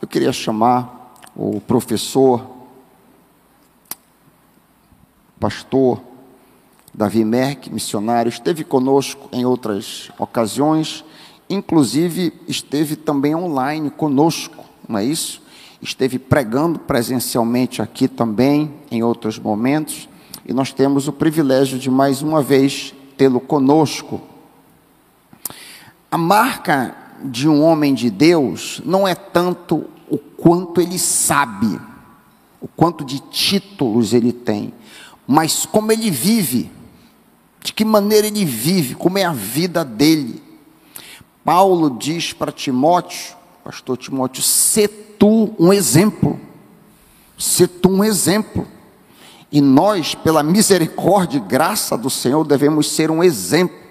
eu queria chamar o professor, pastor Davi Merck, missionário, esteve conosco em outras ocasiões, inclusive esteve também online conosco, não é isso? Esteve pregando presencialmente aqui também em outros momentos, e nós temos o privilégio de mais uma vez tê-lo conosco. A marca de um homem de Deus não é tanto o quanto ele sabe, o quanto de títulos ele tem, mas como ele vive, de que maneira ele vive, como é a vida dele. Paulo diz para Timóteo, pastor Timóteo, se tu um exemplo, se tu um exemplo. E nós, pela misericórdia e graça do Senhor, devemos ser um exemplo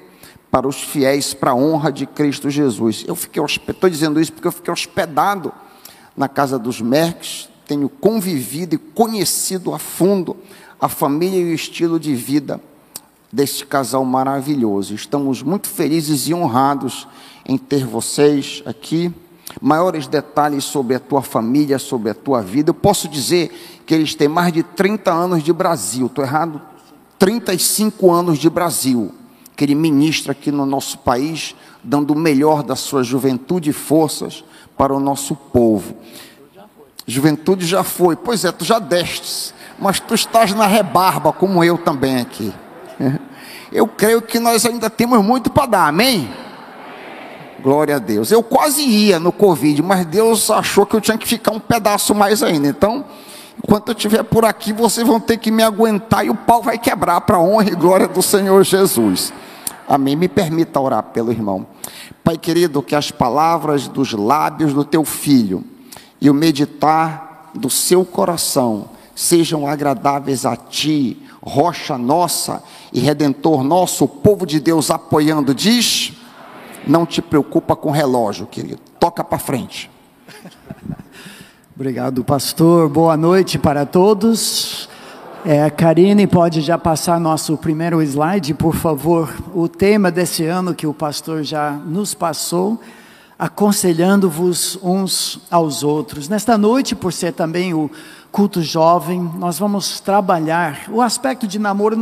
para os fiéis, para a honra de Cristo Jesus. Eu fiquei estou dizendo isso porque eu fiquei hospedado na casa dos Merques, tenho convivido e conhecido a fundo a família e o estilo de vida deste casal maravilhoso. Estamos muito felizes e honrados em ter vocês aqui. Maiores detalhes sobre a tua família, sobre a tua vida. Eu posso dizer que eles têm mais de 30 anos de Brasil, estou errado? 35 anos de Brasil, que ele ministra aqui no nosso país, dando o melhor da sua juventude e forças para o nosso povo. Juventude já foi, pois é, tu já destes, mas tu estás na rebarba, como eu também aqui. Eu creio que nós ainda temos muito para dar, amém? Glória a Deus. Eu quase ia no Covid, mas Deus achou que eu tinha que ficar um pedaço mais ainda. Então, enquanto eu estiver por aqui, vocês vão ter que me aguentar e o pau vai quebrar para a honra e glória do Senhor Jesus. Amém. Me permita orar pelo irmão. Pai querido, que as palavras dos lábios do teu filho e o meditar do seu coração sejam agradáveis a ti, rocha nossa e redentor nosso, o povo de Deus apoiando, diz: Não te preocupa com relógio, querido, toca para frente. Obrigado, pastor. Boa noite para todos. É, Karine, pode já passar nosso primeiro slide, por favor. O tema desse ano que o pastor já nos passou, aconselhando-vos uns aos outros. Nesta noite, por ser também o culto jovem, nós vamos trabalhar o aspecto de namoro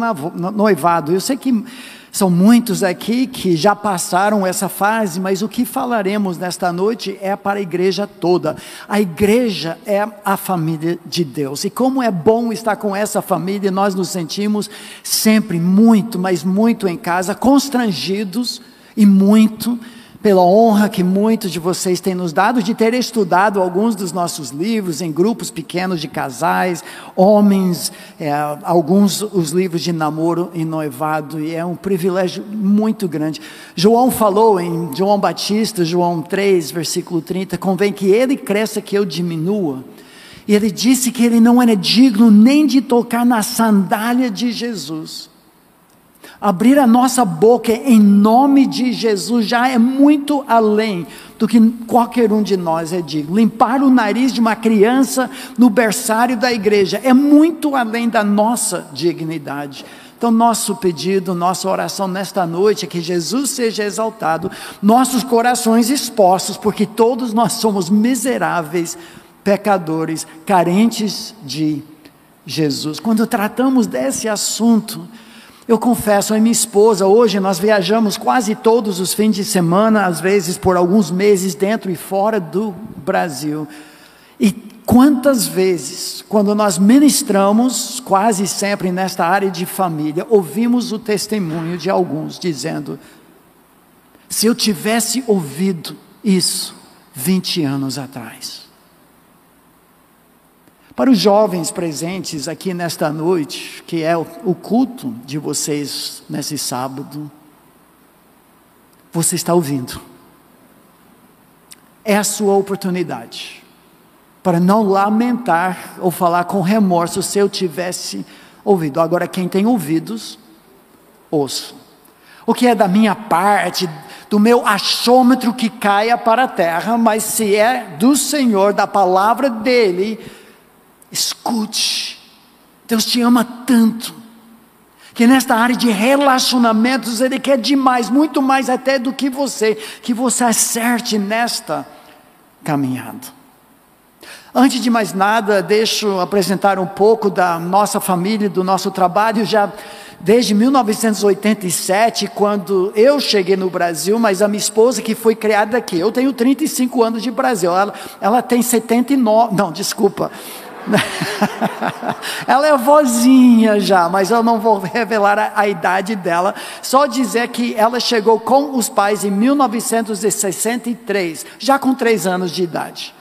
noivado. Eu sei que são muitos aqui que já passaram essa fase, mas o que falaremos nesta noite é para a igreja toda. A igreja é a família de Deus. E como é bom estar com essa família, nós nos sentimos sempre muito, mas muito em casa, constrangidos e muito pela honra que muitos de vocês têm nos dado de ter estudado alguns dos nossos livros em grupos pequenos de casais, homens, é, alguns os livros de namoro e noivado, e é um privilégio muito grande. João falou em João Batista, João 3, versículo 30, convém que ele cresça, que eu diminua. E ele disse que ele não era digno nem de tocar na sandália de Jesus abrir a nossa boca em nome de Jesus já é muito além do que qualquer um de nós é digno. Limpar o nariz de uma criança no berçário da igreja é muito além da nossa dignidade. Então, nosso pedido, nossa oração nesta noite é que Jesus seja exaltado, nossos corações expostos, porque todos nós somos miseráveis, pecadores, carentes de Jesus. Quando tratamos desse assunto, eu confesso, a minha esposa, hoje nós viajamos quase todos os fins de semana, às vezes por alguns meses dentro e fora do Brasil. E quantas vezes, quando nós ministramos, quase sempre nesta área de família, ouvimos o testemunho de alguns dizendo: se eu tivesse ouvido isso 20 anos atrás, para os jovens presentes aqui nesta noite, que é o culto de vocês nesse sábado, você está ouvindo. É a sua oportunidade para não lamentar ou falar com remorso se eu tivesse ouvido. Agora, quem tem ouvidos, ouça. O que é da minha parte, do meu achômetro que caia para a terra, mas se é do Senhor, da palavra dEle, Escute, Deus te ama tanto, que nesta área de relacionamentos Ele quer demais, muito mais até do que você, que você acerte nesta caminhada. Antes de mais nada, deixo apresentar um pouco da nossa família, do nosso trabalho. Já desde 1987, quando eu cheguei no Brasil, mas a minha esposa que foi criada aqui. Eu tenho 35 anos de Brasil, ela, ela tem 79, não, desculpa. ela é vozinha já, mas eu não vou revelar a, a, idade dela. Só dizer que ela chegou com os pais em 1963, já com três anos de idade.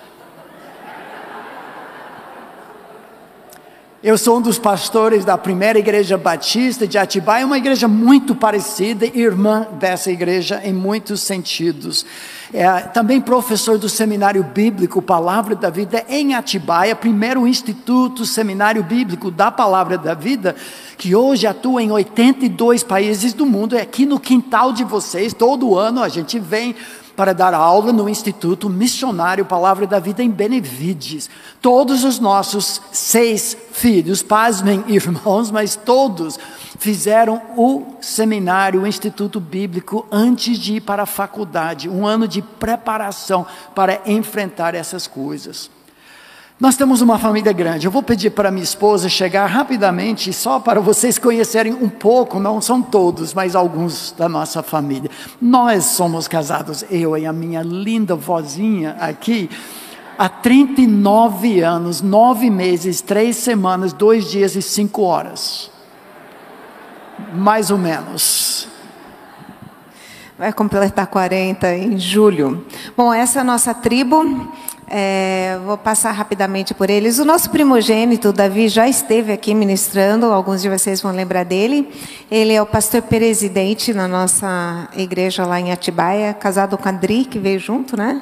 Eu sou um dos pastores da primeira igreja batista de Atibaia, uma igreja muito parecida, irmã dessa igreja em muitos sentidos. É, também professor do seminário bíblico Palavra da Vida em Atibaia, primeiro instituto seminário bíblico da Palavra da Vida, que hoje atua em 82 países do mundo, é aqui no quintal de vocês, todo ano a gente vem para dar aula no Instituto Missionário Palavra da Vida em Benevides. Todos os nossos seis filhos, pasmem irmãos, mas todos fizeram o seminário, o Instituto Bíblico, antes de ir para a faculdade, um ano de preparação para enfrentar essas coisas. Nós temos uma família grande. Eu vou pedir para minha esposa chegar rapidamente, só para vocês conhecerem um pouco, não são todos, mas alguns da nossa família. Nós somos casados, eu e a minha linda vozinha aqui, há 39 anos, nove meses, três semanas, dois dias e cinco horas. Mais ou menos. Vai completar 40 em julho. Bom, essa é a nossa tribo. É, vou passar rapidamente por eles. O nosso primogênito, Davi, já esteve aqui ministrando, alguns de vocês vão lembrar dele. Ele é o pastor presidente na nossa igreja lá em Atibaia, casado com a Adri, que veio junto, né?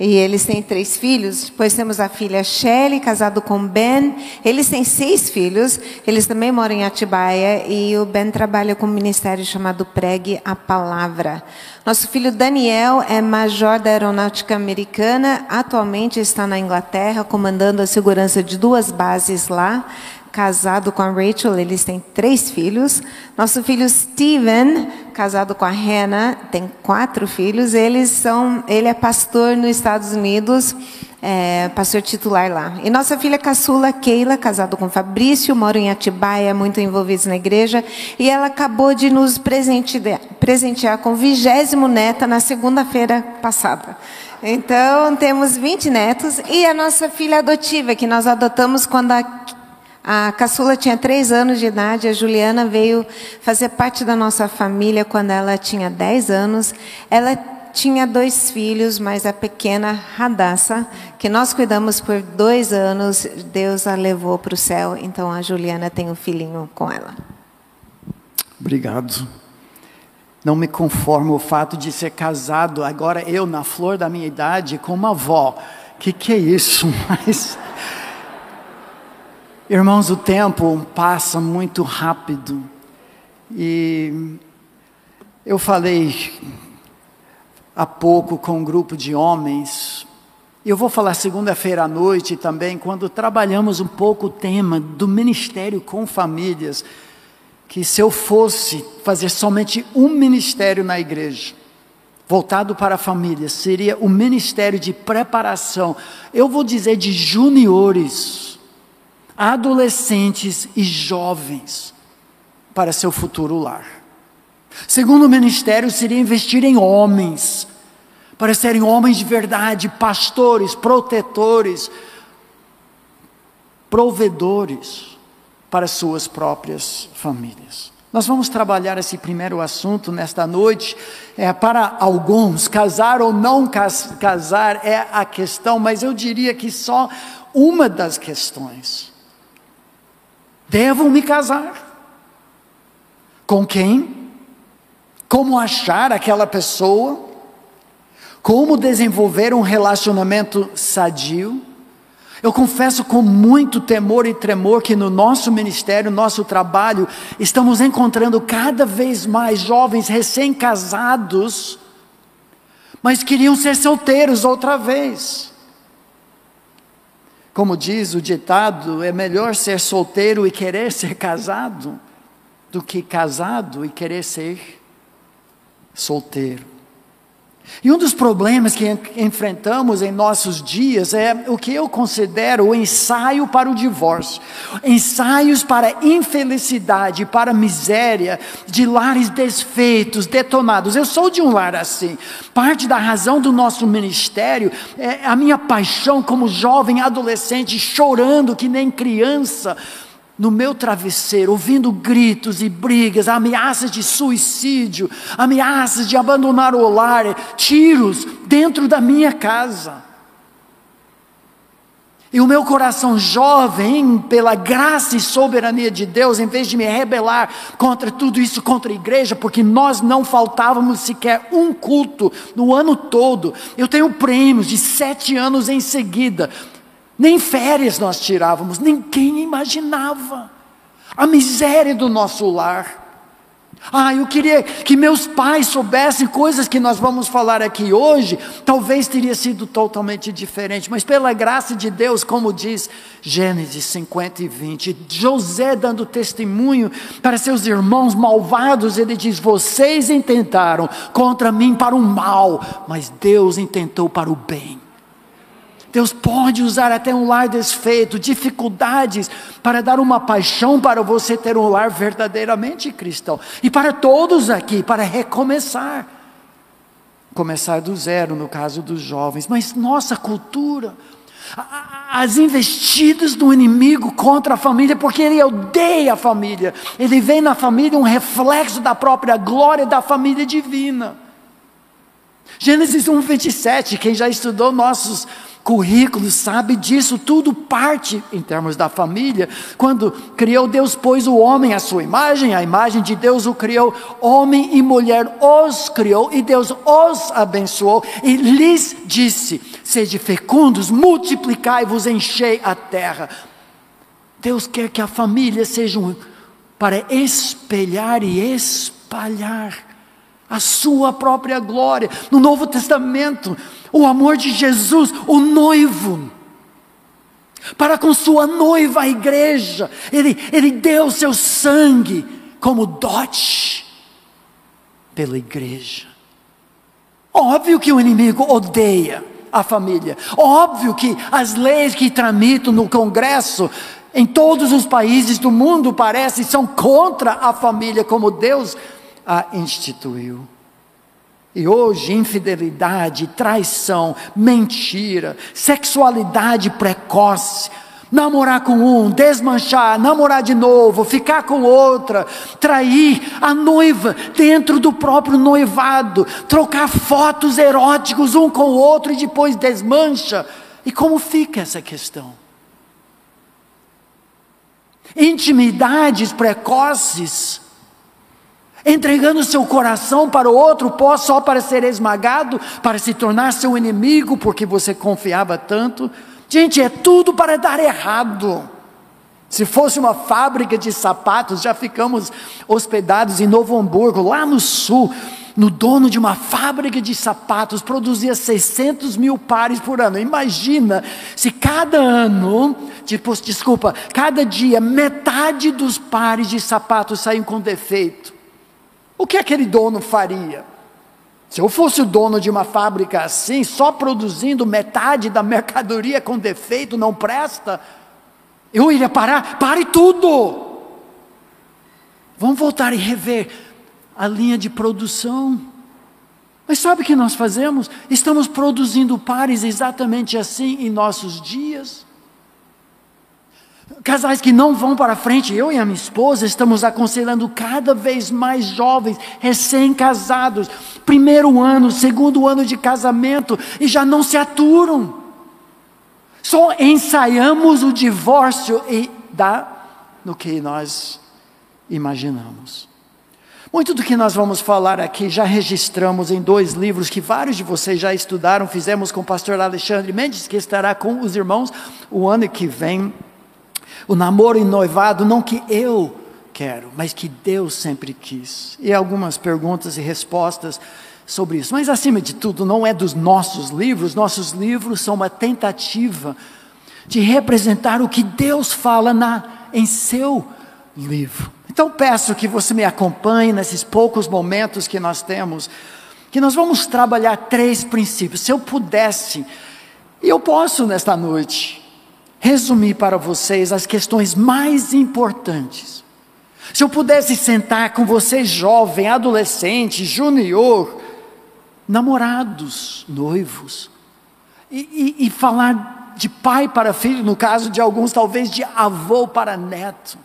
E eles têm três filhos. Depois temos a filha Shelley, casado com Ben. Eles têm seis filhos. Eles também moram em Atibaia. E o Ben trabalha com um ministério chamado Pregue a Palavra. Nosso filho Daniel é major da Aeronáutica Americana. Atualmente está na Inglaterra, comandando a segurança de duas bases lá casado com a Rachel, eles têm três filhos. Nosso filho Steven, casado com a Hannah, tem quatro filhos. Eles são, ele é pastor nos Estados Unidos, é, pastor titular lá. E nossa filha caçula Keila, casado com Fabrício, mora em Atibaia, muito envolvidos na igreja, e ela acabou de nos presentear, com o vigésimo neta na segunda-feira passada. Então, temos 20 netos e a nossa filha adotiva, que nós adotamos quando a a caçula tinha três anos de idade, a Juliana veio fazer parte da nossa família quando ela tinha dez anos. Ela tinha dois filhos, mas a pequena Radassa, que nós cuidamos por dois anos, Deus a levou para o céu. Então a Juliana tem um filhinho com ela. Obrigado. Não me conformo o fato de ser casado, agora eu, na flor da minha idade, com uma avó. Que, que é isso? Mas Irmãos, o tempo passa muito rápido. E eu falei há pouco com um grupo de homens, eu vou falar segunda-feira à noite também, quando trabalhamos um pouco o tema do ministério com famílias, que se eu fosse fazer somente um ministério na igreja, voltado para a família, seria o ministério de preparação, eu vou dizer de juniores, adolescentes e jovens para seu futuro lar. Segundo ministério seria investir em homens, para serem homens de verdade, pastores, protetores, provedores para suas próprias famílias. Nós vamos trabalhar esse primeiro assunto nesta noite. É, para alguns, casar ou não casar é a questão, mas eu diria que só uma das questões. Devo me casar? Com quem? Como achar aquela pessoa? Como desenvolver um relacionamento sadio? Eu confesso com muito temor e tremor que no nosso ministério, nosso trabalho, estamos encontrando cada vez mais jovens recém-casados, mas queriam ser solteiros outra vez. Como diz o ditado, é melhor ser solteiro e querer ser casado do que casado e querer ser solteiro. E um dos problemas que enfrentamos em nossos dias é o que eu considero o ensaio para o divórcio, ensaios para infelicidade, para miséria, de lares desfeitos, detonados. Eu sou de um lar assim. Parte da razão do nosso ministério é a minha paixão como jovem adolescente, chorando que nem criança no meu travesseiro, ouvindo gritos e brigas, ameaças de suicídio, ameaças de abandonar o lar, tiros dentro da minha casa. E o meu coração jovem, pela graça e soberania de Deus, em vez de me rebelar contra tudo isso, contra a igreja, porque nós não faltávamos sequer um culto no ano todo. Eu tenho prêmios de sete anos em seguida. Nem férias nós tirávamos, ninguém imaginava a miséria do nosso lar. Ah, eu queria que meus pais soubessem coisas que nós vamos falar aqui hoje, talvez teria sido totalmente diferente, mas pela graça de Deus, como diz Gênesis 50 e 20, José dando testemunho para seus irmãos malvados, ele diz: Vocês intentaram contra mim para o mal, mas Deus intentou para o bem. Deus pode usar até um lar desfeito, dificuldades, para dar uma paixão para você ter um lar verdadeiramente cristão. E para todos aqui, para recomeçar. Começar do zero, no caso dos jovens. Mas nossa cultura, as investidas do inimigo contra a família, porque ele odeia a família. Ele vê na família um reflexo da própria glória da família divina. Gênesis 1, 27, quem já estudou nossos currículo, sabe disso, tudo parte em termos da família. Quando criou Deus, pôs o homem à sua imagem, a imagem de Deus o criou, homem e mulher os criou, e Deus os abençoou e lhes disse: Sede fecundos, multiplicai-vos, enchei a terra. Deus quer que a família seja um, para espelhar e espalhar a sua própria glória. No Novo Testamento, o amor de Jesus, o noivo, para com sua noiva, a igreja, ele, ele deu seu sangue como dote pela igreja. Óbvio que o inimigo odeia a família, óbvio que as leis que tramitam no Congresso em todos os países do mundo parecem são contra a família como Deus a instituiu. E hoje, infidelidade, traição, mentira, sexualidade precoce, namorar com um, desmanchar, namorar de novo, ficar com outra, trair a noiva dentro do próprio noivado, trocar fotos eróticos um com o outro e depois desmancha. E como fica essa questão? Intimidades precoces entregando seu coração para o outro, só para ser esmagado, para se tornar seu inimigo, porque você confiava tanto. Gente, é tudo para dar errado. Se fosse uma fábrica de sapatos, já ficamos hospedados em Novo Hamburgo, lá no sul, no dono de uma fábrica de sapatos, produzia 600 mil pares por ano. Imagina se cada ano, tipo, desculpa, cada dia, metade dos pares de sapatos saem com defeito. O que aquele dono faria? Se eu fosse o dono de uma fábrica assim, só produzindo metade da mercadoria com defeito, não presta, eu iria parar, pare tudo. Vamos voltar e rever a linha de produção. Mas sabe o que nós fazemos? Estamos produzindo pares exatamente assim em nossos dias. Casais que não vão para frente, eu e a minha esposa estamos aconselhando cada vez mais jovens, recém-casados, primeiro ano, segundo ano de casamento, e já não se aturam. Só ensaiamos o divórcio e dá no que nós imaginamos. Muito do que nós vamos falar aqui já registramos em dois livros que vários de vocês já estudaram, fizemos com o pastor Alexandre Mendes, que estará com os irmãos o ano que vem o namoro e noivado, não que eu quero, mas que Deus sempre quis. E algumas perguntas e respostas sobre isso. Mas acima de tudo, não é dos nossos livros, nossos livros são uma tentativa de representar o que Deus fala na, em seu livro. Então peço que você me acompanhe nesses poucos momentos que nós temos que nós vamos trabalhar três princípios. Se eu pudesse, e eu posso nesta noite, resumir para vocês as questões mais importantes. Se eu pudesse sentar com você, jovem, adolescente, junior, namorados, noivos, e, e, e falar de pai para filho, no caso de alguns, talvez de avô para neto,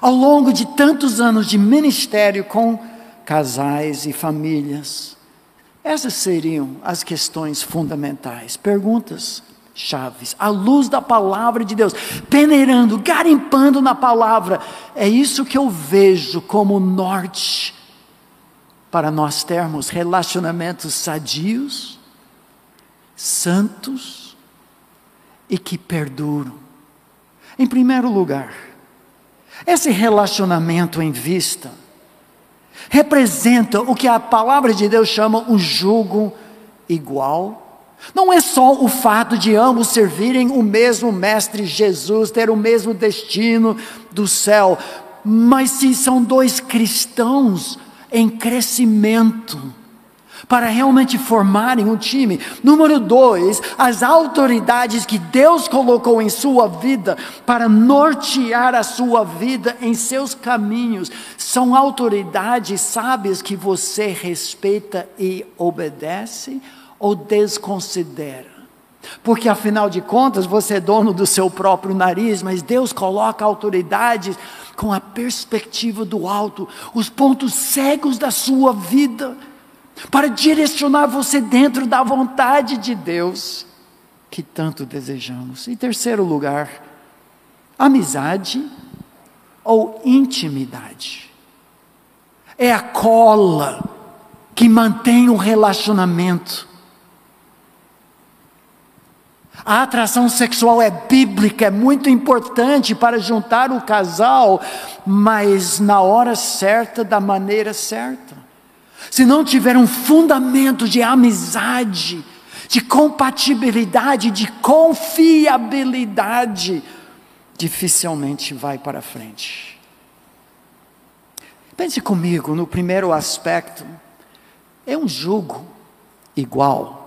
ao longo de tantos anos de ministério com casais e famílias, essas seriam as questões fundamentais, perguntas chaves, à luz da palavra de Deus, peneirando, garimpando na palavra. É isso que eu vejo como norte para nós termos relacionamentos sadios, santos e que perduram. Em primeiro lugar, esse relacionamento em vista representa o que a palavra de Deus chama um jugo igual. Não é só o fato de ambos servirem o mesmo Mestre Jesus, ter o mesmo destino do céu, mas se são dois cristãos em crescimento, para realmente formarem um time. Número dois, as autoridades que Deus colocou em sua vida para nortear a sua vida em seus caminhos são autoridades sábias que você respeita e obedece ou desconsidera. Porque afinal de contas você é dono do seu próprio nariz, mas Deus coloca autoridades com a perspectiva do alto, os pontos cegos da sua vida para direcionar você dentro da vontade de Deus que tanto desejamos. Em terceiro lugar, amizade ou intimidade. É a cola que mantém o relacionamento. A atração sexual é bíblica, é muito importante para juntar o casal, mas na hora certa, da maneira certa se não tiver um fundamento de amizade, de compatibilidade, de confiabilidade, dificilmente vai para frente. Pense comigo no primeiro aspecto, é um jugo igual.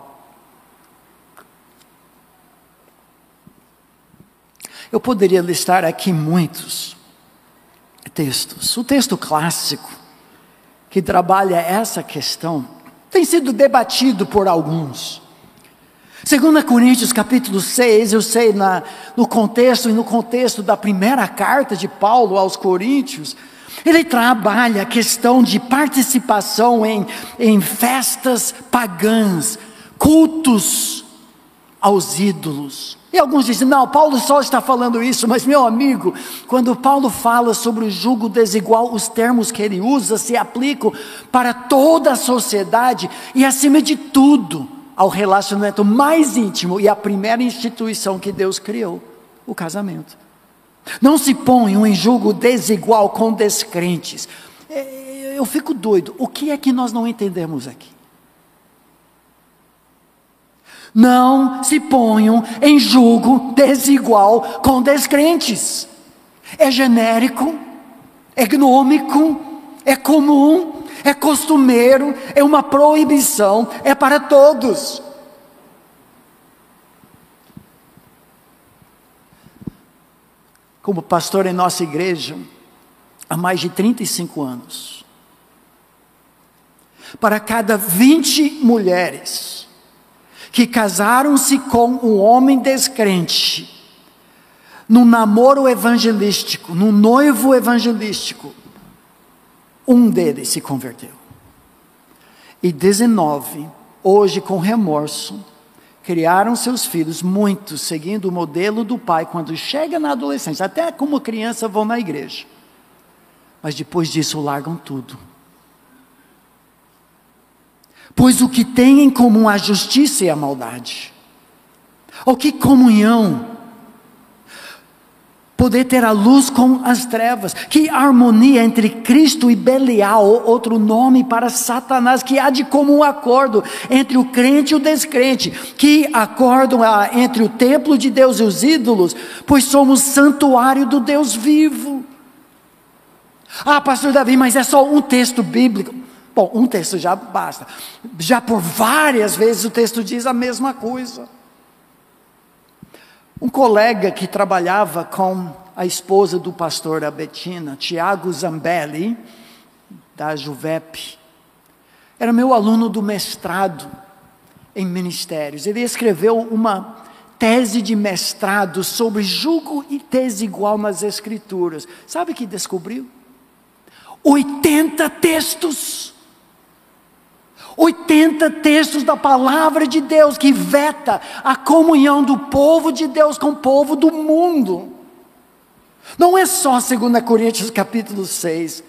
Eu poderia listar aqui muitos textos. O texto clássico que trabalha essa questão tem sido debatido por alguns. 2 Coríntios capítulo 6, eu sei na, no contexto e no contexto da primeira carta de Paulo aos Coríntios, ele trabalha a questão de participação em, em festas pagãs, cultos aos ídolos. E alguns dizem, não, Paulo só está falando isso, mas meu amigo, quando Paulo fala sobre o jugo desigual, os termos que ele usa se aplicam para toda a sociedade e, acima de tudo, ao relacionamento mais íntimo e a primeira instituição que Deus criou o casamento. Não se põe um jugo desigual com descrentes. É, eu fico doido, o que é que nós não entendemos aqui? Não se ponham em julgo desigual com descrentes. É genérico, é gnômico, é comum, é costumeiro, é uma proibição, é para todos. Como pastor em nossa igreja, há mais de 35 anos, para cada 20 mulheres, que casaram-se com um homem descrente, num namoro evangelístico, num noivo evangelístico, um deles se converteu. E 19, hoje com remorso, criaram seus filhos, muitos seguindo o modelo do pai, quando chega na adolescência, até como criança vão na igreja. Mas depois disso largam tudo Pois o que tem em comum a justiça e a maldade. Ou que comunhão poder ter a luz com as trevas, que harmonia entre Cristo e Belial, outro nome para Satanás, que há de comum acordo entre o crente e o descrente, que acordam entre o templo de Deus e os ídolos, pois somos santuário do Deus vivo. Ah, pastor Davi, mas é só um texto bíblico. Bom, um texto já basta. Já por várias vezes o texto diz a mesma coisa. Um colega que trabalhava com a esposa do pastor Abetina, Tiago Zambelli, da Juvep, era meu aluno do mestrado em ministérios. Ele escreveu uma tese de mestrado sobre julgo e desigual nas escrituras. Sabe o que descobriu? 80 textos. 80 textos da palavra de Deus que veta a comunhão do povo de Deus com o povo do mundo. Não é só 2 Coríntios capítulo 6.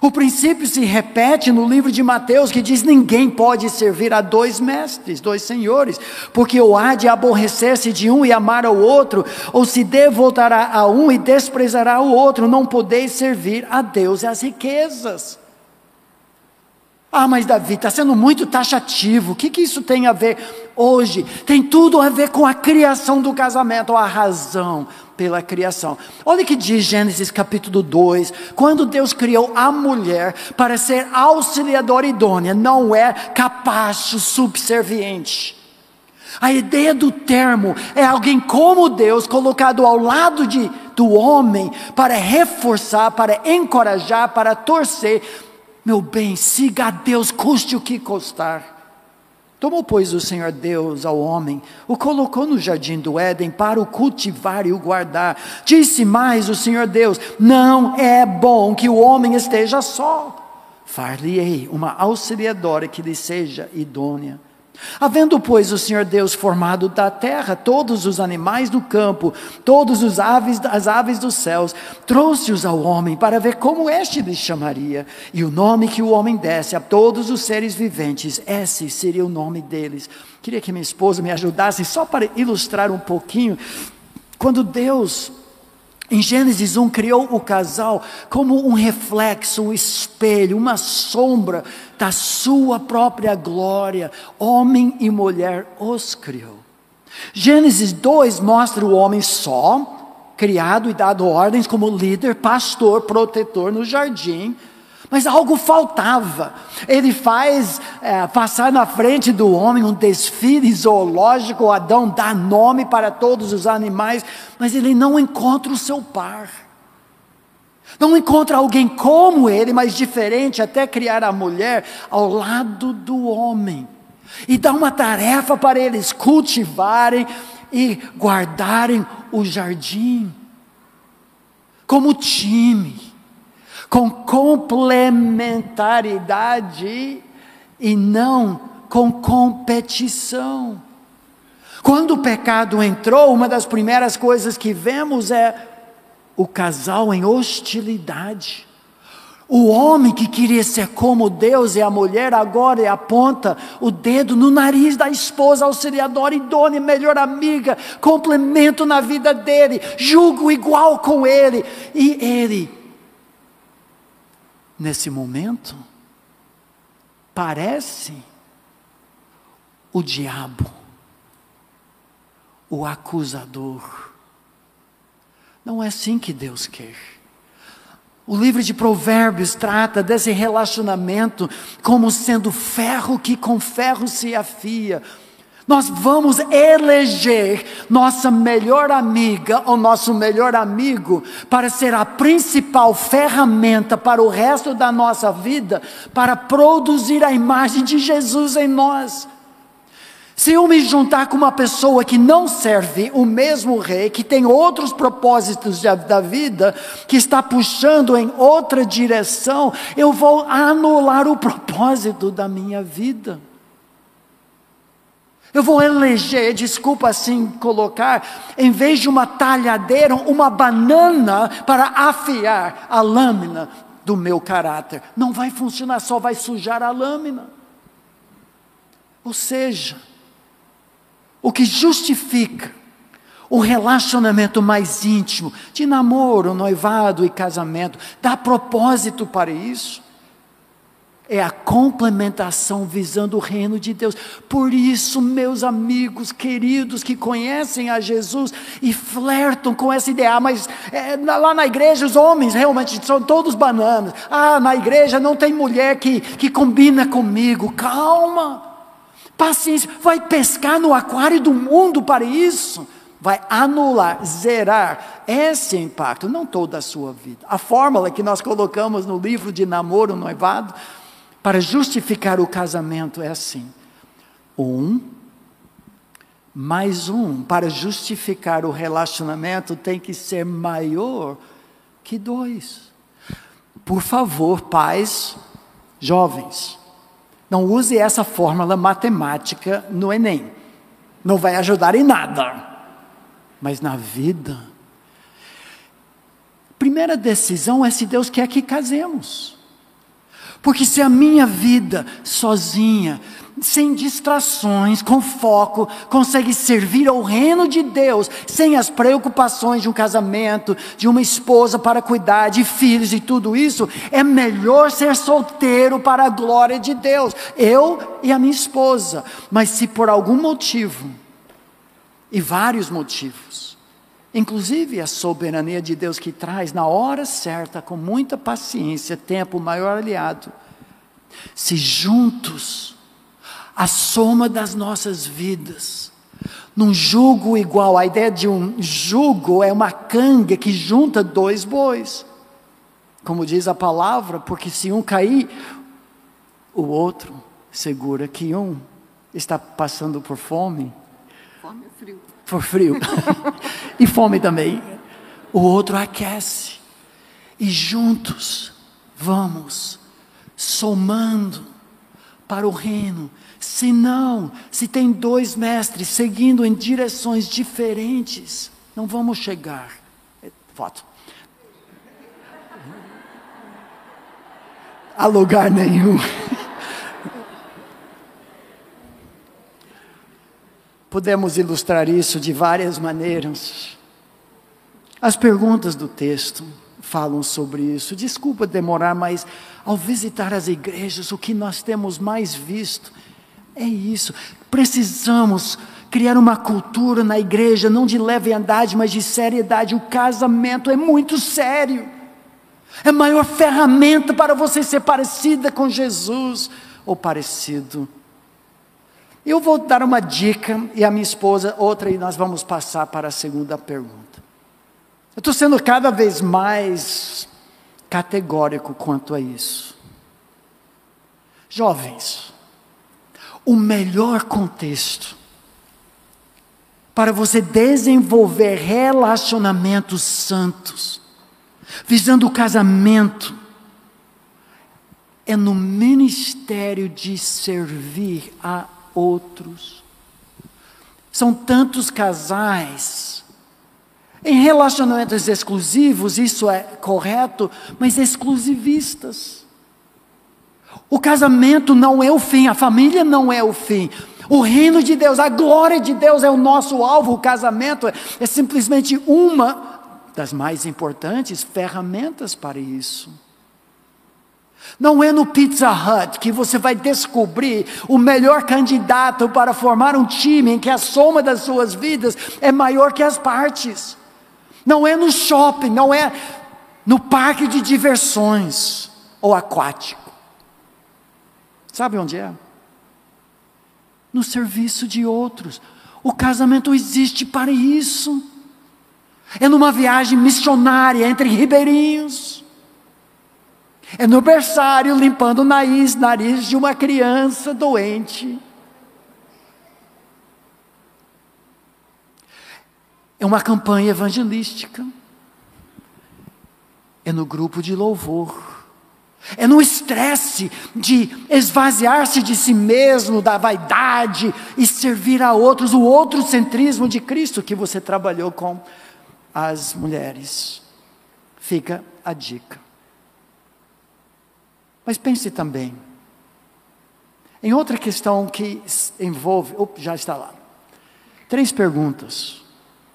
O princípio se repete no livro de Mateus, que diz: ninguém pode servir a dois mestres, dois senhores, porque ou há de aborrecer-se de um e amar ao outro, ou se devotará a um e desprezará o outro, não podeis servir a Deus e às riquezas. Ah, mas Davi, está sendo muito taxativo, o que, que isso tem a ver hoje? Tem tudo a ver com a criação do casamento, a razão, pela criação. Olha que diz Gênesis capítulo 2: quando Deus criou a mulher para ser auxiliadora idônea, não é capacho subserviente. A ideia do termo é alguém como Deus colocado ao lado de, do homem para reforçar, para encorajar, para torcer. Meu bem, siga a Deus, custe o que custar. Tomou, pois, o Senhor Deus ao homem, o colocou no jardim do Éden para o cultivar e o guardar. Disse mais o Senhor Deus: Não é bom que o homem esteja só. Far-lhe-ei uma auxiliadora que lhe seja idônea. Havendo, pois, o Senhor Deus formado da terra todos os animais do campo, todos os aves, as aves dos céus, trouxe-os ao homem para ver como este lhe chamaria. E o nome que o homem desse a todos os seres viventes, esse seria o nome deles. Queria que minha esposa me ajudasse só para ilustrar um pouquinho. Quando Deus em Gênesis 1, criou o casal como um reflexo, um espelho, uma sombra da sua própria glória. Homem e mulher os criou. Gênesis 2 mostra o homem só, criado e dado ordens como líder, pastor, protetor no jardim mas algo faltava. Ele faz é, passar na frente do homem um desfile zoológico. Adão dá nome para todos os animais, mas ele não encontra o seu par. Não encontra alguém como ele, mas diferente, até criar a mulher ao lado do homem. E dá uma tarefa para eles cultivarem e guardarem o jardim. Como time com complementaridade e não com competição. Quando o pecado entrou, uma das primeiras coisas que vemos é o casal em hostilidade. O homem que queria ser como Deus e a mulher agora aponta o dedo no nariz da esposa auxiliadora, idônea, melhor amiga, complemento na vida dele, julgo igual com ele. E ele nesse momento, parece o diabo, o acusador. Não é assim que Deus quer. O livro de Provérbios trata desse relacionamento como sendo ferro que com ferro se afia. Nós vamos eleger nossa melhor amiga ou nosso melhor amigo para ser a principal ferramenta para o resto da nossa vida, para produzir a imagem de Jesus em nós. Se eu me juntar com uma pessoa que não serve o mesmo rei, que tem outros propósitos da vida, que está puxando em outra direção, eu vou anular o propósito da minha vida. Eu vou eleger, desculpa assim colocar, em vez de uma talhadeira, uma banana para afiar a lâmina do meu caráter. Não vai funcionar, só vai sujar a lâmina. Ou seja, o que justifica o relacionamento mais íntimo, de namoro, noivado e casamento, dá propósito para isso. É a complementação visando o reino de Deus. Por isso, meus amigos queridos que conhecem a Jesus e flertam com essa ideia, ah, mas é, lá na igreja os homens realmente são todos bananas. Ah, na igreja não tem mulher que, que combina comigo. Calma, paciência, vai pescar no aquário do mundo para isso. Vai anular, zerar esse impacto, não toda a sua vida. A fórmula que nós colocamos no livro de namoro, noivado, para justificar o casamento é assim: um mais um, para justificar o relacionamento, tem que ser maior que dois. Por favor, pais, jovens, não use essa fórmula matemática no Enem. Não vai ajudar em nada. Mas na vida, primeira decisão é se Deus quer que casemos. Porque se a minha vida sozinha, sem distrações, com foco, consegue servir ao reino de Deus, sem as preocupações de um casamento, de uma esposa para cuidar, de filhos e tudo isso, é melhor ser solteiro para a glória de Deus, eu e a minha esposa. Mas se por algum motivo, e vários motivos, inclusive a soberania de Deus que traz na hora certa, com muita paciência, tempo, maior aliado, se juntos, a soma das nossas vidas, num jugo igual, a ideia de um jugo é uma canga que junta dois bois, como diz a palavra, porque se um cair, o outro segura que um está passando por fome. Fome e frio. Por frio. e fome também. O outro aquece. E juntos vamos somando para o reino. Se não, se tem dois mestres seguindo em direções diferentes, não vamos chegar. É, foto. A lugar nenhum. Podemos ilustrar isso de várias maneiras. As perguntas do texto falam sobre isso. Desculpa demorar, mas ao visitar as igrejas, o que nós temos mais visto é isso. Precisamos criar uma cultura na igreja, não de leviandade, mas de seriedade. O casamento é muito sério. É a maior ferramenta para você ser parecida com Jesus ou parecido. Eu vou dar uma dica e a minha esposa outra e nós vamos passar para a segunda pergunta. Eu estou sendo cada vez mais categórico quanto a isso. Jovens, o melhor contexto para você desenvolver relacionamentos santos, visando o casamento, é no ministério de servir a outros. São tantos casais em relacionamentos exclusivos, isso é correto, mas exclusivistas. O casamento não é o fim, a família não é o fim. O reino de Deus, a glória de Deus é o nosso alvo. O casamento é, simplesmente uma das mais importantes ferramentas para isso. Não é no Pizza Hut que você vai descobrir o melhor candidato para formar um time em que a soma das suas vidas é maior que as partes não é no shopping, não é no parque de diversões ou aquático. Sabe onde é? No serviço de outros. O casamento existe para isso. É numa viagem missionária entre ribeirinhos. É no berçário limpando o nariz, nariz de uma criança doente. É uma campanha evangelística. É no grupo de louvor. É no estresse de esvaziar-se de si mesmo, da vaidade e servir a outros, o outro centrismo de Cristo que você trabalhou com as mulheres. Fica a dica. Mas pense também em outra questão que envolve. Opa, já está lá. Três perguntas.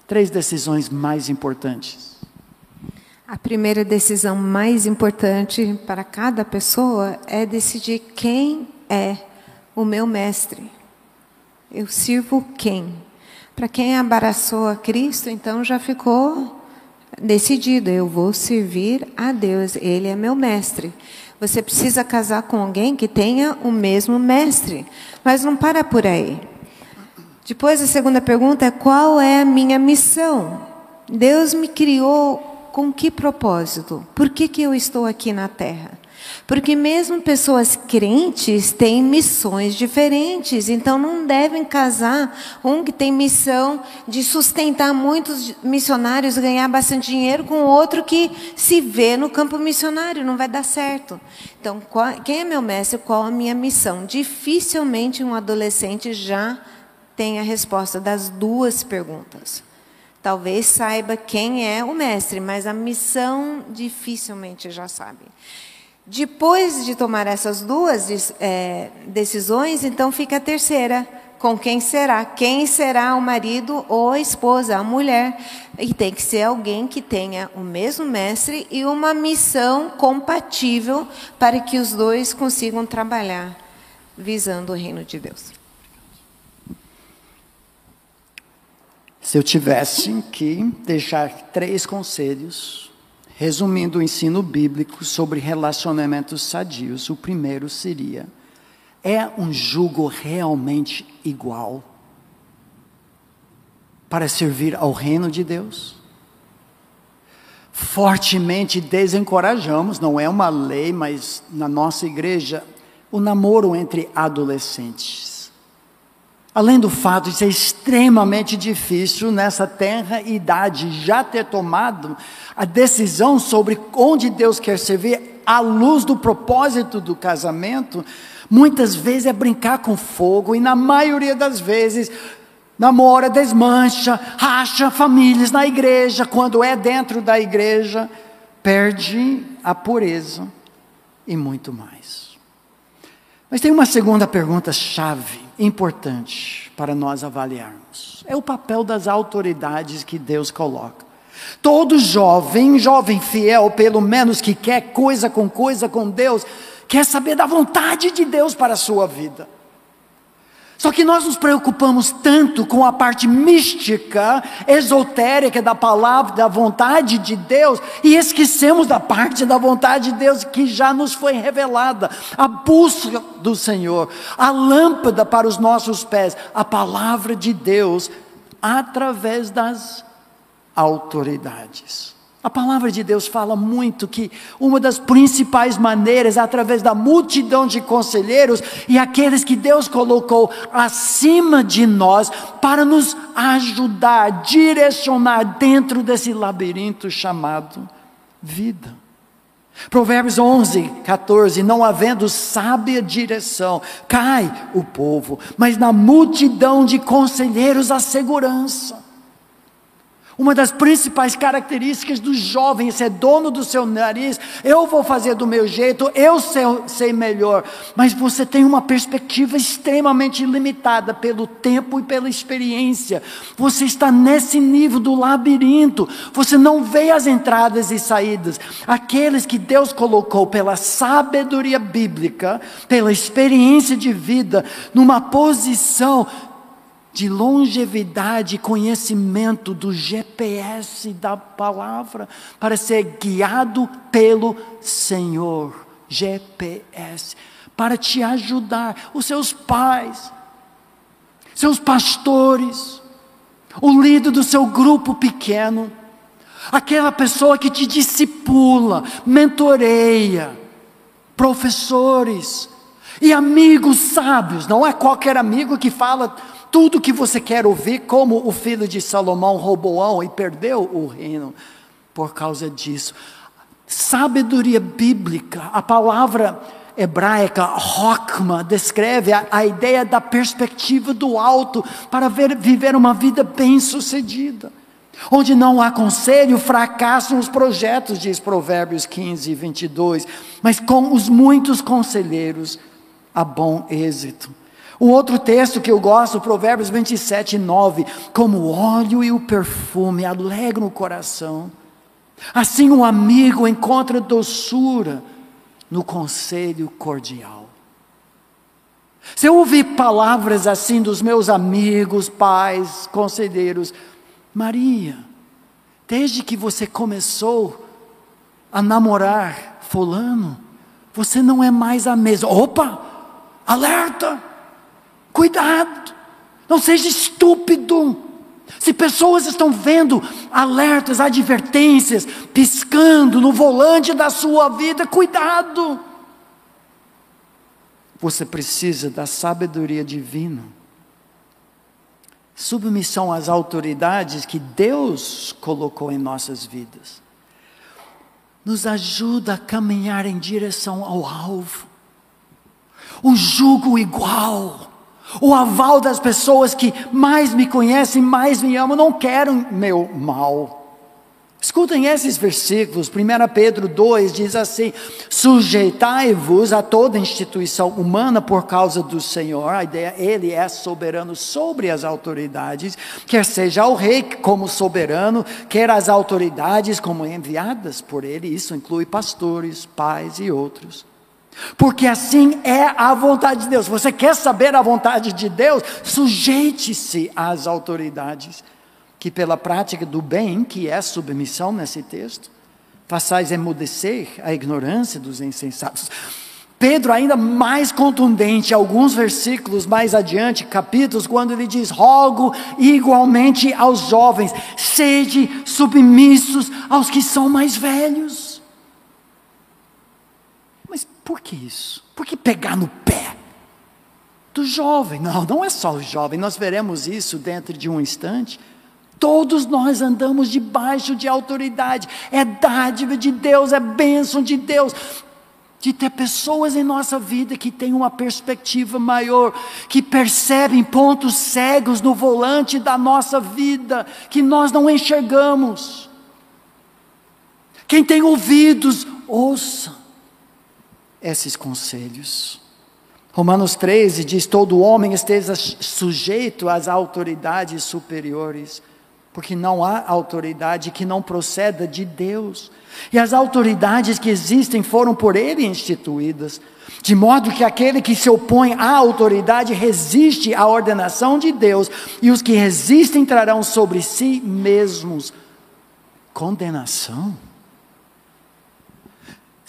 Três decisões mais importantes. A primeira decisão mais importante para cada pessoa é decidir quem é o meu mestre. Eu sirvo quem? Para quem abraçou a Cristo, então já ficou decidido: eu vou servir a Deus, Ele é meu mestre. Você precisa casar com alguém que tenha o mesmo mestre, mas não para por aí. Depois, a segunda pergunta é: qual é a minha missão? Deus me criou com que propósito? Por que, que eu estou aqui na Terra? Porque mesmo pessoas crentes têm missões diferentes, então não devem casar um que tem missão de sustentar muitos missionários, ganhar bastante dinheiro, com outro que se vê no campo missionário, não vai dar certo. Então, qual, quem é meu mestre? Qual a minha missão? Dificilmente um adolescente já tem a resposta das duas perguntas. Talvez saiba quem é o mestre, mas a missão dificilmente já sabe. Depois de tomar essas duas é, decisões, então fica a terceira. Com quem será? Quem será o marido ou a esposa, a mulher? E tem que ser alguém que tenha o mesmo mestre e uma missão compatível para que os dois consigam trabalhar visando o reino de Deus. Se eu tivesse que deixar três conselhos, resumindo o ensino bíblico sobre relacionamentos sadios, o primeiro seria: é um jugo realmente igual para servir ao reino de Deus? Fortemente desencorajamos, não é uma lei, mas na nossa igreja, o namoro entre adolescentes Além do fato de ser extremamente difícil nessa terra e idade já ter tomado a decisão sobre onde Deus quer servir, à luz do propósito do casamento, muitas vezes é brincar com fogo e na maioria das vezes namora, desmancha, racha famílias na igreja, quando é dentro da igreja, perde a pureza e muito mais. Mas tem uma segunda pergunta chave importante para nós avaliarmos. É o papel das autoridades que Deus coloca. Todo jovem, jovem fiel, pelo menos que quer coisa com coisa com Deus, quer saber da vontade de Deus para a sua vida. Só que nós nos preocupamos tanto com a parte mística, esotérica da palavra, da vontade de Deus, e esquecemos da parte da vontade de Deus que já nos foi revelada. A busca do Senhor, a lâmpada para os nossos pés, a palavra de Deus, através das autoridades. A palavra de Deus fala muito que uma das principais maneiras, através da multidão de conselheiros e aqueles que Deus colocou acima de nós, para nos ajudar, direcionar dentro desse labirinto chamado vida. Provérbios 11, 14: Não havendo sábia direção, cai o povo, mas na multidão de conselheiros a segurança. Uma das principais características do jovem é dono do seu nariz. Eu vou fazer do meu jeito, eu sei, sei melhor. Mas você tem uma perspectiva extremamente limitada pelo tempo e pela experiência. Você está nesse nível do labirinto. Você não vê as entradas e saídas. Aqueles que Deus colocou pela sabedoria bíblica, pela experiência de vida, numa posição de longevidade e conhecimento do GPS da palavra, para ser guiado pelo Senhor. GPS, para te ajudar, os seus pais, seus pastores, o líder do seu grupo pequeno, aquela pessoa que te discipula, mentoreia, professores e amigos sábios, não é qualquer amigo que fala tudo que você quer ouvir, como o filho de Salomão, Roboão, e perdeu o reino por causa disso. Sabedoria bíblica, a palavra hebraica, Rockma, descreve a, a, ideia da perspectiva do alto para ver, viver uma vida bem-sucedida. Onde não há conselho, fracassam os projetos, diz Provérbios 15, 22. Mas com os muitos conselheiros, há bom êxito. Um outro texto que eu gosto, Provérbios 27, 9. Como o óleo e o perfume alegram o coração, Assim, um amigo encontra doçura no conselho cordial. Se eu ouvir palavras assim dos meus amigos, pais, conselheiros, Maria, desde que você começou a namorar Fulano, você não é mais a mesma. Opa! Alerta! Cuidado! Não seja estúpido! Se pessoas estão vendo alertas, advertências, piscando no volante da sua vida, cuidado! Você precisa da sabedoria divina. Submissão às autoridades que Deus colocou em nossas vidas. Nos ajuda a caminhar em direção ao alvo. O jugo igual o aval das pessoas que mais me conhecem, mais me amam, não querem meu mal. Escutem esses versículos, 1 Pedro 2 diz assim: Sujeitai-vos a toda instituição humana por causa do Senhor, a ideia, ele é soberano sobre as autoridades, quer seja o rei como soberano, quer as autoridades como enviadas por ele, isso inclui pastores, pais e outros. Porque assim é a vontade de Deus. Você quer saber a vontade de Deus? Sujeite-se às autoridades, que pela prática do bem, que é submissão nesse texto, façais emudecer a ignorância dos insensatos. Pedro, ainda mais contundente, alguns versículos mais adiante, capítulos, quando ele diz: Rogo igualmente aos jovens, sede submissos aos que são mais velhos. Por que isso? Por que pegar no pé do jovem? Não, não é só o jovem, nós veremos isso dentro de um instante. Todos nós andamos debaixo de autoridade, é dádiva de Deus, é bênção de Deus, de ter pessoas em nossa vida que têm uma perspectiva maior, que percebem pontos cegos no volante da nossa vida, que nós não enxergamos. Quem tem ouvidos, ouça esses conselhos. Romanos 13 diz: todo homem esteja sujeito às autoridades superiores, porque não há autoridade que não proceda de Deus. E as autoridades que existem foram por Ele instituídas, de modo que aquele que se opõe à autoridade resiste à ordenação de Deus, e os que resistem trarão sobre si mesmos condenação.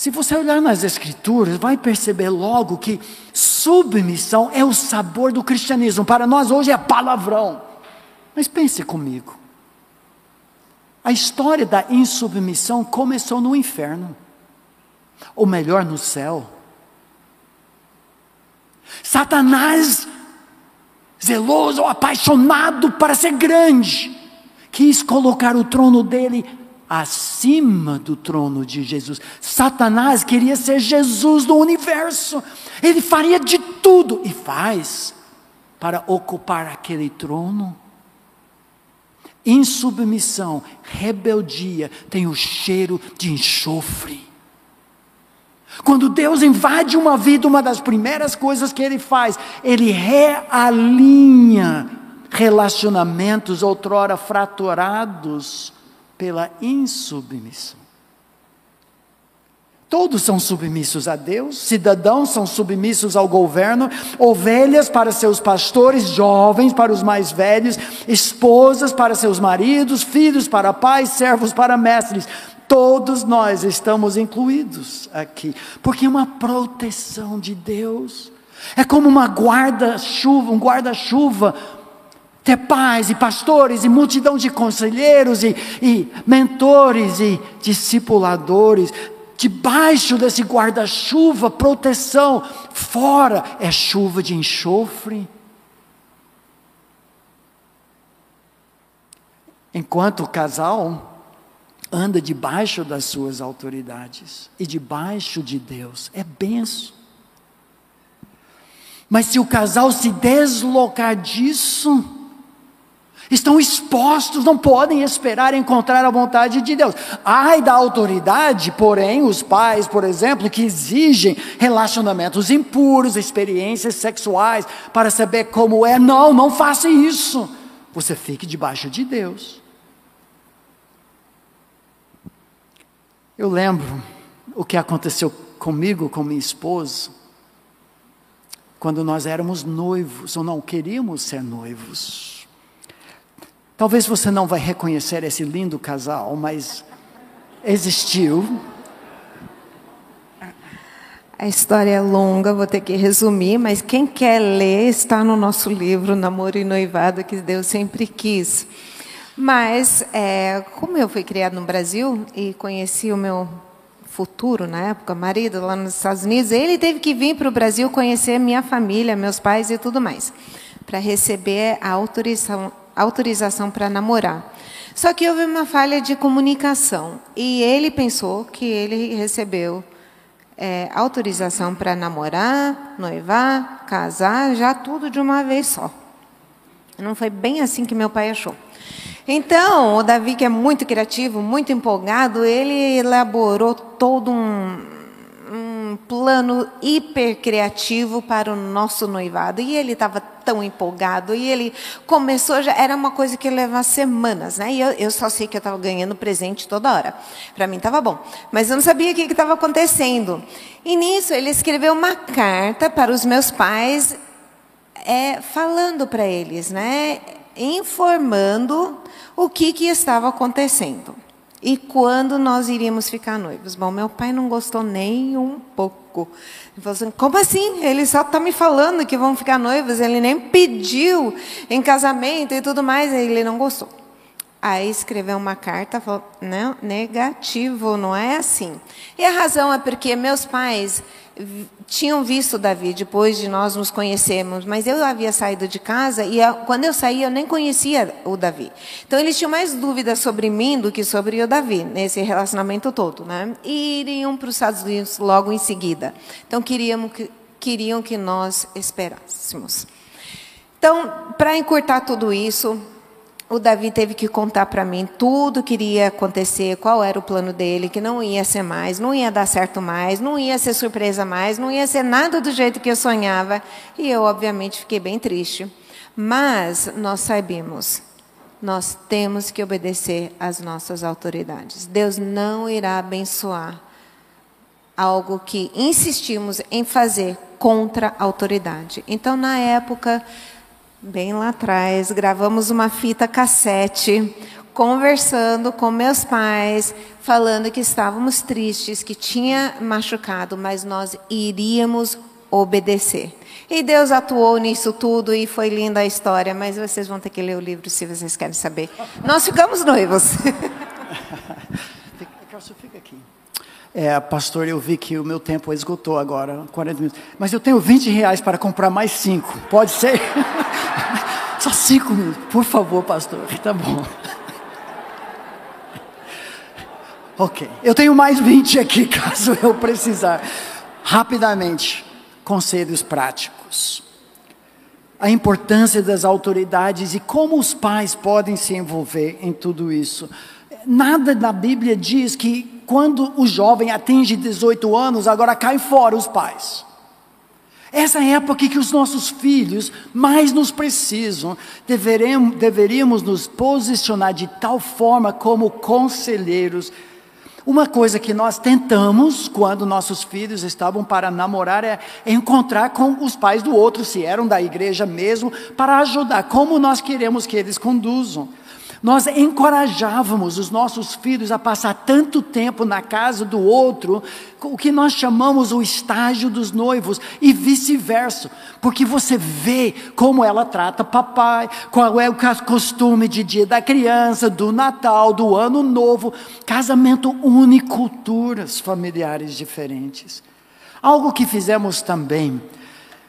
Se você olhar nas Escrituras, vai perceber logo que submissão é o sabor do cristianismo. Para nós hoje é palavrão. Mas pense comigo. A história da insubmissão começou no inferno, ou melhor, no céu. Satanás, zeloso, apaixonado para ser grande, quis colocar o trono dele acima do trono de Jesus. Satanás queria ser Jesus do universo. Ele faria de tudo e faz para ocupar aquele trono. Insubmissão, rebeldia tem o cheiro de enxofre. Quando Deus invade uma vida, uma das primeiras coisas que Ele faz, Ele realinha relacionamentos outrora fraturados pela insubmissão. Todos são submissos a Deus, cidadãos são submissos ao governo, ovelhas para seus pastores, jovens para os mais velhos, esposas para seus maridos, filhos para pais, servos para mestres. Todos nós estamos incluídos aqui, porque é uma proteção de Deus. É como uma guarda-chuva, um guarda-chuva ter pais e pastores e multidão de conselheiros e, e mentores e discipuladores, debaixo desse guarda-chuva, proteção, fora é chuva de enxofre. Enquanto o casal anda debaixo das suas autoridades e debaixo de Deus, é benção. Mas se o casal se deslocar disso, estão expostos, não podem esperar encontrar a vontade de Deus. Ai da autoridade, porém, os pais, por exemplo, que exigem relacionamentos impuros, experiências sexuais, para saber como é. Não, não faça isso. Você fique debaixo de Deus. Eu lembro o que aconteceu comigo, com minha esposa, quando nós éramos noivos, ou não queríamos ser noivos. Talvez você não vai reconhecer esse lindo casal, mas existiu. A história é longa, vou ter que resumir, mas quem quer ler está no nosso livro Namoro e Noivado, que Deus sempre quis. Mas, é, como eu fui criado no Brasil e conheci o meu futuro, na época, marido lá nos Estados Unidos, ele teve que vir para o Brasil conhecer minha família, meus pais e tudo mais, para receber a autorização, autorização para namorar. Só que houve uma falha de comunicação e ele pensou que ele recebeu é, autorização para namorar, noivar, casar, já tudo de uma vez só. Não foi bem assim que meu pai achou. Então, o Davi, que é muito criativo, muito empolgado, ele elaborou todo um, um plano hiper criativo para o nosso noivado. E ele estava tão empolgado. E ele começou, já era uma coisa que ia levar semanas. Né? E eu, eu só sei que eu estava ganhando presente toda hora. Para mim estava bom. Mas eu não sabia o que estava acontecendo. E nisso, ele escreveu uma carta para os meus pais, é, falando para eles, né? informando o que, que estava acontecendo e quando nós iríamos ficar noivos. Bom, meu pai não gostou nem um pouco. Ele falou assim, como assim? Ele só está me falando que vão ficar noivos, ele nem pediu em casamento e tudo mais, ele não gostou. Aí escreveu uma carta, falou, não, negativo, não é assim. E a razão é porque meus pais tinham visto Davi depois de nós nos conhecermos, mas eu havia saído de casa e quando eu saí eu nem conhecia o Davi. Então eles tinham mais dúvidas sobre mim do que sobre o Davi nesse relacionamento todo, né? E iriam para os Estados Unidos logo em seguida. Então queriam que, queriam que nós esperássemos. Então, para encurtar tudo isso, o Davi teve que contar para mim tudo que iria acontecer, qual era o plano dele, que não ia ser mais, não ia dar certo mais, não ia ser surpresa mais, não ia ser nada do jeito que eu sonhava. E eu, obviamente, fiquei bem triste. Mas nós sabemos, nós temos que obedecer às nossas autoridades. Deus não irá abençoar algo que insistimos em fazer contra a autoridade. Então, na época bem lá atrás, gravamos uma fita cassete, conversando com meus pais, falando que estávamos tristes, que tinha machucado, mas nós iríamos obedecer. E Deus atuou nisso tudo e foi linda a história, mas vocês vão ter que ler o livro se vocês querem saber. Nós ficamos noivos. Fica aqui. É, pastor, eu vi que o meu tempo esgotou agora, 40 minutos. Mas eu tenho 20 reais para comprar mais cinco. Pode ser? Só cinco minutos, por favor, pastor. Tá bom. Ok. Eu tenho mais 20 aqui, caso eu precisar. Rapidamente, conselhos práticos. A importância das autoridades e como os pais podem se envolver em tudo isso. Nada na Bíblia diz que quando o jovem atinge 18 anos, agora cai fora os pais. Essa é época que os nossos filhos mais nos precisam. Deveremos, deveríamos nos posicionar de tal forma como conselheiros. Uma coisa que nós tentamos quando nossos filhos estavam para namorar é encontrar com os pais do outro, se eram da igreja mesmo, para ajudar. Como nós queremos que eles conduzam. Nós encorajávamos os nossos filhos a passar tanto tempo na casa do outro, o que nós chamamos o estágio dos noivos, e vice-versa, porque você vê como ela trata papai, qual é o costume de dia da criança, do Natal, do Ano Novo. Casamento une culturas familiares diferentes. Algo que fizemos também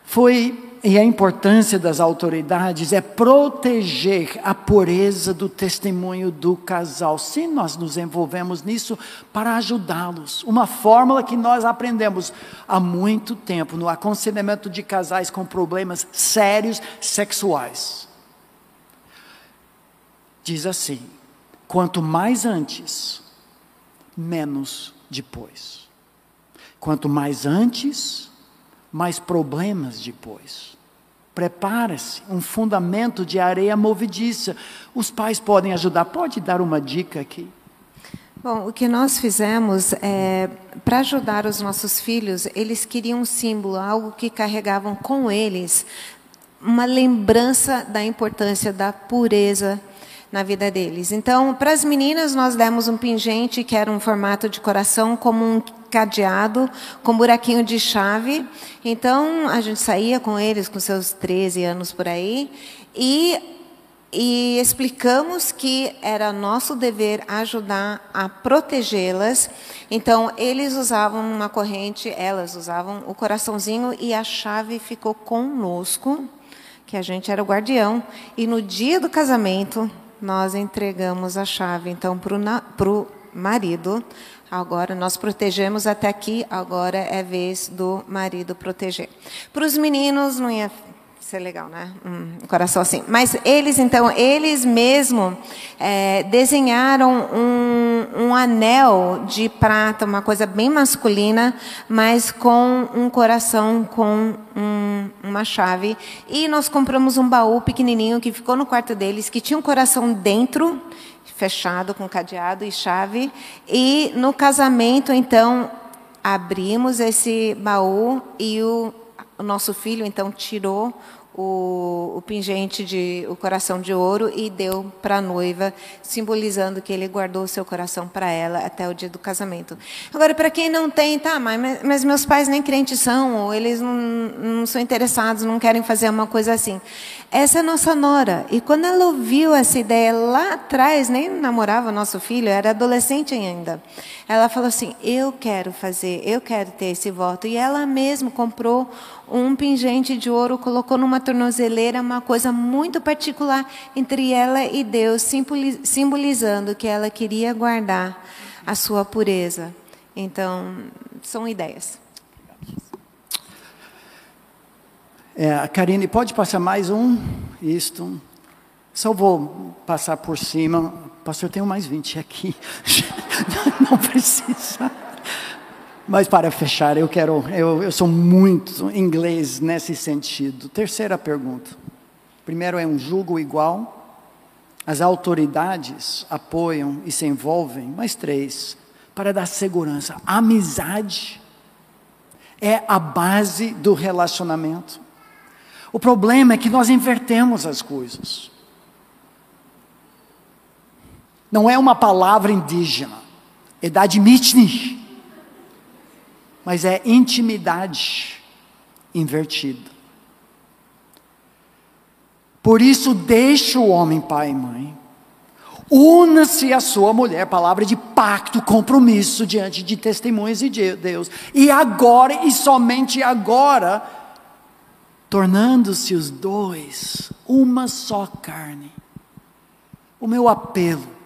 foi e a importância das autoridades é proteger a pureza do testemunho do casal. Se nós nos envolvemos nisso para ajudá-los, uma fórmula que nós aprendemos há muito tempo no aconselhamento de casais com problemas sérios sexuais. Diz assim: quanto mais antes, menos depois. Quanto mais antes, mais problemas depois. Prepara-se, um fundamento de areia movediça. Os pais podem ajudar. Pode dar uma dica aqui? Bom, o que nós fizemos é para ajudar os nossos filhos, eles queriam um símbolo, algo que carregavam com eles, uma lembrança da importância da pureza na vida deles. Então, para as meninas, nós demos um pingente que era um formato de coração, como um cadeado, com buraquinho de chave. Então, a gente saía com eles, com seus 13 anos por aí, e e explicamos que era nosso dever ajudar a protegê-las. Então, eles usavam uma corrente, elas usavam o coraçãozinho e a chave ficou conosco, que a gente era o guardião. E no dia do casamento, nós entregamos a chave, então, para o marido. Agora nós protegemos até aqui, agora é vez do marido proteger. Para os meninos não ia ser legal, né? Um coração assim. Mas eles, então, eles mesmo é, desenharam um, um, anel de prata, uma coisa bem masculina, mas com um coração com um, uma chave. E nós compramos um baú pequenininho que ficou no quarto deles, que tinha um coração dentro, fechado com cadeado e chave. E no casamento, então, abrimos esse baú e o o nosso filho então tirou o, o pingente de o coração de ouro e deu para a noiva, simbolizando que ele guardou seu coração para ela até o dia do casamento. Agora, para quem não tem, tá, mas, mas meus pais nem crentes são, ou eles não, não são interessados, não querem fazer uma coisa assim. Essa é a nossa nora. E quando ela ouviu essa ideia lá atrás, nem namorava nosso filho, era adolescente ainda. Ela falou assim: Eu quero fazer, eu quero ter esse voto. E ela mesma comprou um pingente de ouro, colocou numa tornozeleira, uma coisa muito particular entre ela e Deus, simbolizando que ela queria guardar a sua pureza. Então, são ideias. É, Karine, pode passar mais um? Isto. Só vou passar por cima. Pastor, eu tenho mais 20 aqui. Não precisa. Mas para fechar, eu quero, eu, eu sou muito inglês nesse sentido. Terceira pergunta. Primeiro é um julgo igual. As autoridades apoiam e se envolvem. Mais três, para dar segurança. amizade é a base do relacionamento. O problema é que nós invertemos as coisas. Não é uma palavra indígena, é dadmitni, mas é intimidade invertida. Por isso, deixe o homem pai e mãe, una-se à sua mulher, palavra de pacto, compromisso diante de testemunhas de Deus, e agora, e somente agora, tornando-se os dois uma só carne. O meu apelo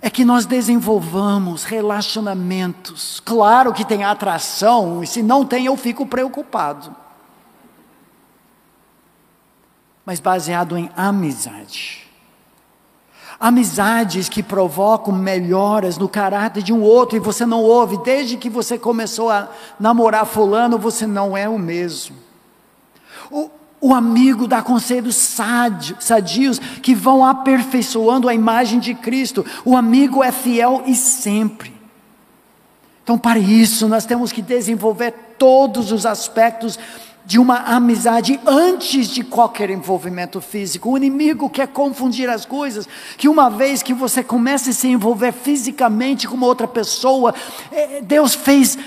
é que nós desenvolvamos relacionamentos. Claro que tem atração, e se não tem, eu fico preocupado. Mas baseado em amizade. Amizades que provocam melhoras no caráter de um outro e você não ouve, desde que você começou a namorar Fulano, você não é o mesmo. O, o amigo dá conselhos sadios que vão aperfeiçoando a imagem de Cristo. O amigo é fiel e sempre. Então, para isso, nós temos que desenvolver todos os aspectos de uma amizade antes de qualquer envolvimento físico. O inimigo quer confundir as coisas, que uma vez que você comece a se envolver fisicamente com uma outra pessoa, é, Deus fez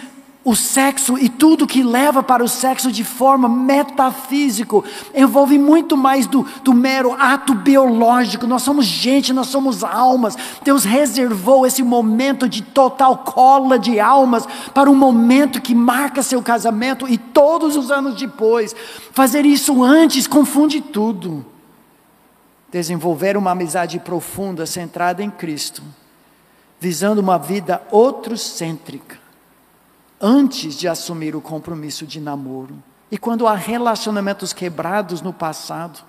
o sexo e tudo que leva para o sexo de forma metafísico envolve muito mais do, do mero ato biológico. Nós somos gente, nós somos almas. Deus reservou esse momento de total cola de almas para um momento que marca seu casamento e todos os anos depois. Fazer isso antes confunde tudo. Desenvolver uma amizade profunda centrada em Cristo, visando uma vida outrocêntrica antes de assumir o compromisso de namoro. E quando há relacionamentos quebrados no passado,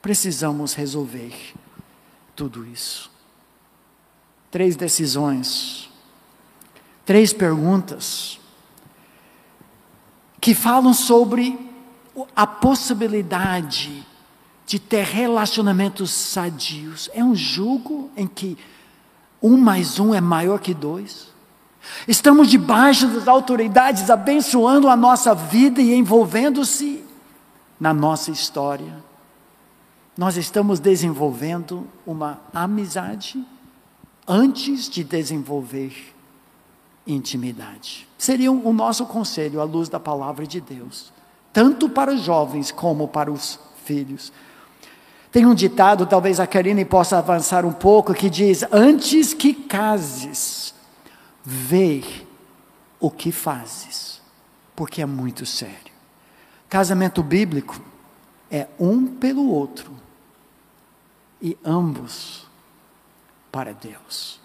precisamos resolver tudo isso. Três decisões, três perguntas que falam sobre a possibilidade de ter relacionamentos sadios. É um jugo em que um mais um é maior que dois? Estamos debaixo das autoridades abençoando a nossa vida e envolvendo-se na nossa história. Nós estamos desenvolvendo uma amizade antes de desenvolver intimidade. Seria o nosso conselho à luz da palavra de Deus, tanto para os jovens como para os filhos. Tem um ditado, talvez a Karine possa avançar um pouco, que diz: Antes que cases, vê o que fazes, porque é muito sério. Casamento bíblico é um pelo outro e ambos para Deus.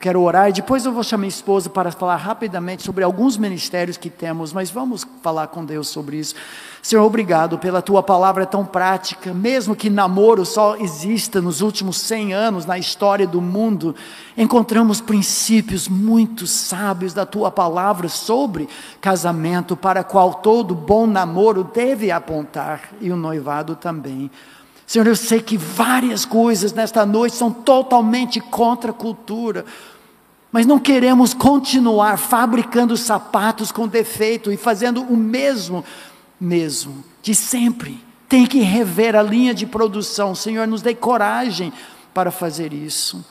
Quero orar e depois eu vou chamar minha esposa para falar rapidamente sobre alguns ministérios que temos, mas vamos falar com Deus sobre isso. Senhor, obrigado pela tua palavra tão prática, mesmo que namoro só exista nos últimos 100 anos na história do mundo, encontramos princípios muito sábios da tua palavra sobre casamento, para qual todo bom namoro deve apontar e o noivado também. Senhor, eu sei que várias coisas nesta noite são totalmente contra a cultura mas não queremos continuar fabricando sapatos com defeito e fazendo o mesmo, mesmo, de sempre. Tem que rever a linha de produção. Senhor, nos dê coragem para fazer isso,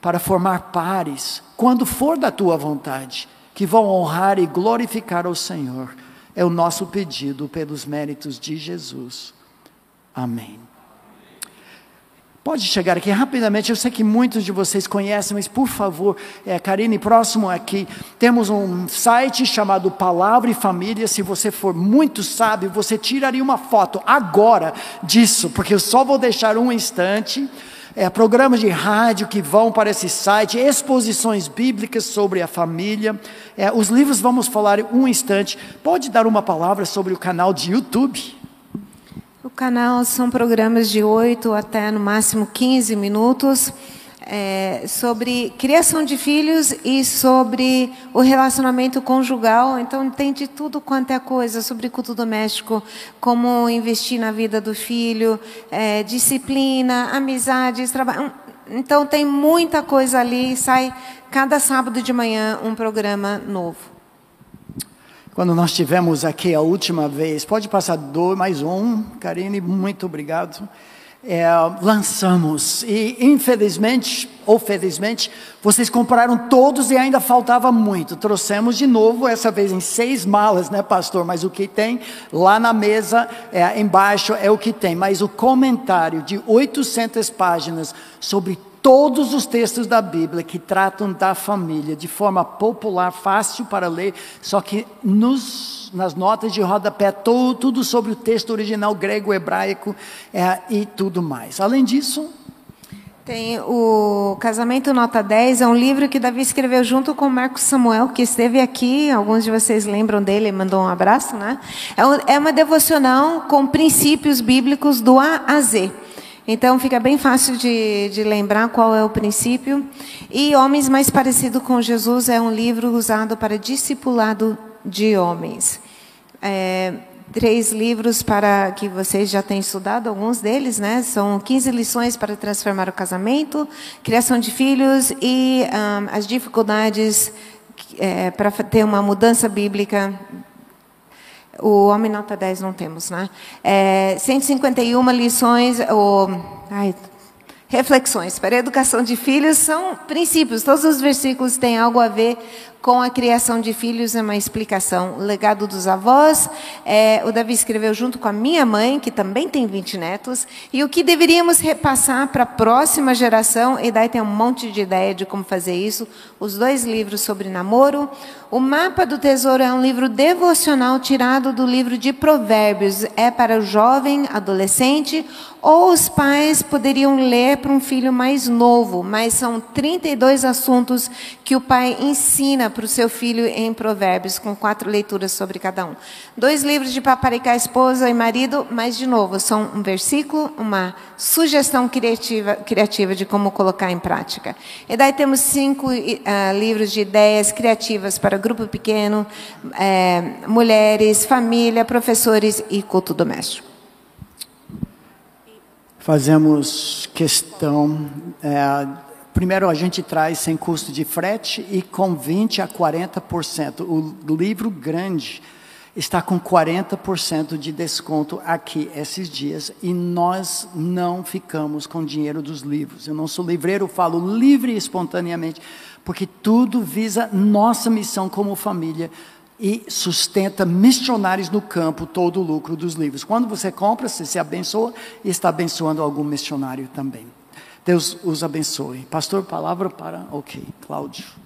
para formar pares, quando for da tua vontade, que vão honrar e glorificar ao Senhor. É o nosso pedido pelos méritos de Jesus. Amém. Pode chegar aqui rapidamente, eu sei que muitos de vocês conhecem, mas por favor, é, Karine, próximo aqui, temos um site chamado Palavra e Família. Se você for muito sábio, você tiraria uma foto agora disso, porque eu só vou deixar um instante. É, programas de rádio que vão para esse site, exposições bíblicas sobre a família. É, os livros vamos falar um instante. Pode dar uma palavra sobre o canal de YouTube? O canal são programas de 8 até no máximo 15 minutos é, sobre criação de filhos e sobre o relacionamento conjugal. Então, tem de tudo quanto é coisa sobre culto doméstico, como investir na vida do filho, é, disciplina, amizades, trabalho. Então, tem muita coisa ali. Sai cada sábado de manhã um programa novo. Quando nós tivemos aqui a última vez, pode passar dois, mais um, Karine, muito obrigado. É, lançamos e infelizmente ou felizmente vocês compraram todos e ainda faltava muito. Trouxemos de novo essa vez em seis malas, né, pastor? Mas o que tem lá na mesa é, embaixo é o que tem. Mas o comentário de 800 páginas sobre todos os textos da Bíblia que tratam da família de forma popular, fácil para ler, só que nos, nas notas de rodapé, todo, tudo sobre o texto original grego, hebraico é, e tudo mais. Além disso. Tem o Casamento Nota 10, é um livro que Davi escreveu junto com Marcos Samuel, que esteve aqui, alguns de vocês lembram dele, mandou um abraço, né? É, é uma devocional com princípios bíblicos do A a Z. Então fica bem fácil de, de, lembrar qual é o princípio. E Homens Mais Parecido com Jesus é um livro usado para discipulado de homens. É, três livros para que vocês já têm estudado, alguns deles, né? São 15 lições para transformar o casamento, criação de filhos e um, as dificuldades é, para ter uma mudança bíblica o Homem Nota 10 não temos, né? É, 151 lições, ou, ai, reflexões para a educação de filhos são princípios. Todos os versículos têm algo a ver com a criação de filhos, é uma explicação. O legado dos avós, é, o Davi escreveu junto com a minha mãe, que também tem 20 netos, e o que deveríamos repassar para a próxima geração, e daí tem um monte de ideia de como fazer isso. Os dois livros sobre namoro. O Mapa do Tesouro é um livro devocional tirado do livro de Provérbios. É para o jovem, adolescente, ou os pais poderiam ler para um filho mais novo, mas são 32 assuntos que o pai ensina para o seu filho em Provérbios, com quatro leituras sobre cada um. Dois livros de paparicar esposa e marido, mas, de novo, são um versículo, uma sugestão criativa, criativa de como colocar em prática. E daí temos cinco uh, livros de ideias criativas para grupo pequeno, é, mulheres, família, professores e culto doméstico. Fazemos questão. É, Primeiro, a gente traz sem custo de frete e com 20 a 40%. O livro grande está com 40% de desconto aqui esses dias e nós não ficamos com dinheiro dos livros. Eu não sou livreiro, falo livre e espontaneamente, porque tudo visa nossa missão como família e sustenta missionários no campo todo o lucro dos livros. Quando você compra, você se abençoa e está abençoando algum missionário também. Deus os abençoe. Pastor, palavra para. Ok, Cláudio.